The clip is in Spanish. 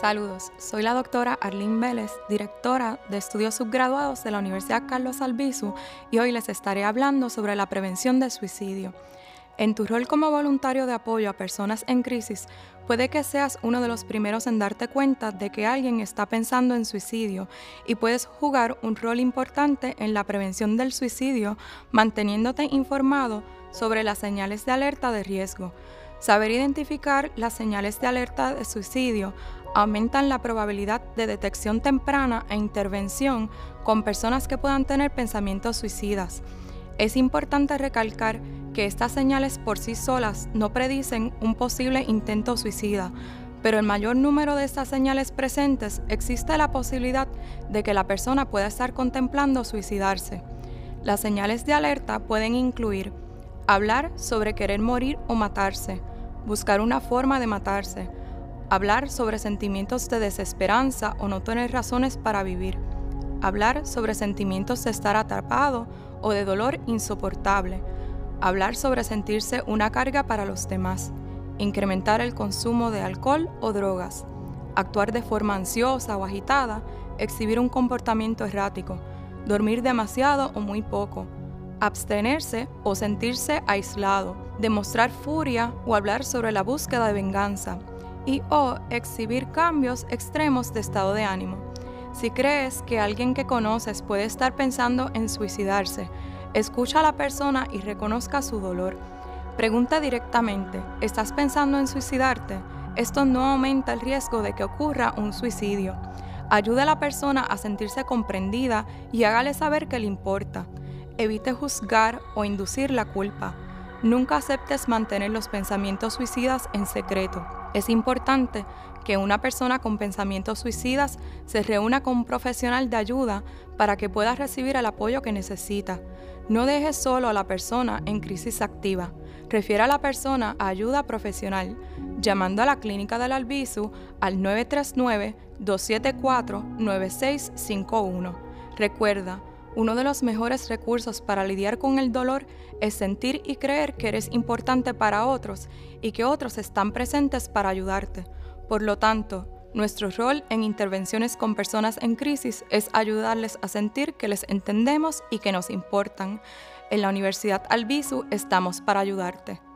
Saludos, soy la doctora Arlene Vélez, directora de estudios subgraduados de la Universidad Carlos Albizu y hoy les estaré hablando sobre la prevención del suicidio. En tu rol como voluntario de apoyo a personas en crisis, puede que seas uno de los primeros en darte cuenta de que alguien está pensando en suicidio y puedes jugar un rol importante en la prevención del suicidio manteniéndote informado sobre las señales de alerta de riesgo. Saber identificar las señales de alerta de suicidio aumentan la probabilidad de detección temprana e intervención con personas que puedan tener pensamientos suicidas. Es importante recalcar que estas señales por sí solas no predicen un posible intento suicida, pero el mayor número de estas señales presentes existe la posibilidad de que la persona pueda estar contemplando suicidarse. Las señales de alerta pueden incluir hablar sobre querer morir o matarse, buscar una forma de matarse, hablar sobre sentimientos de desesperanza o no tener razones para vivir, hablar sobre sentimientos de estar atrapado o de dolor insoportable, hablar sobre sentirse una carga para los demás, incrementar el consumo de alcohol o drogas, actuar de forma ansiosa o agitada, exhibir un comportamiento errático, dormir demasiado o muy poco, abstenerse o sentirse aislado, demostrar furia o hablar sobre la búsqueda de venganza, y o exhibir cambios extremos de estado de ánimo. Si crees que alguien que conoces puede estar pensando en suicidarse, escucha a la persona y reconozca su dolor. Pregunta directamente, ¿estás pensando en suicidarte? Esto no aumenta el riesgo de que ocurra un suicidio. Ayuda a la persona a sentirse comprendida y hágale saber que le importa. Evite juzgar o inducir la culpa. Nunca aceptes mantener los pensamientos suicidas en secreto. Es importante que una persona con pensamientos suicidas se reúna con un profesional de ayuda para que pueda recibir el apoyo que necesita. No deje solo a la persona en crisis activa. Refiere a la persona a ayuda profesional, llamando a la clínica del Albizu al 939-274-9651. Recuerda, uno de los mejores recursos para lidiar con el dolor es sentir y creer que eres importante para otros y que otros están presentes para ayudarte. Por lo tanto, nuestro rol en intervenciones con personas en crisis es ayudarles a sentir que les entendemos y que nos importan. En la Universidad Albizu estamos para ayudarte.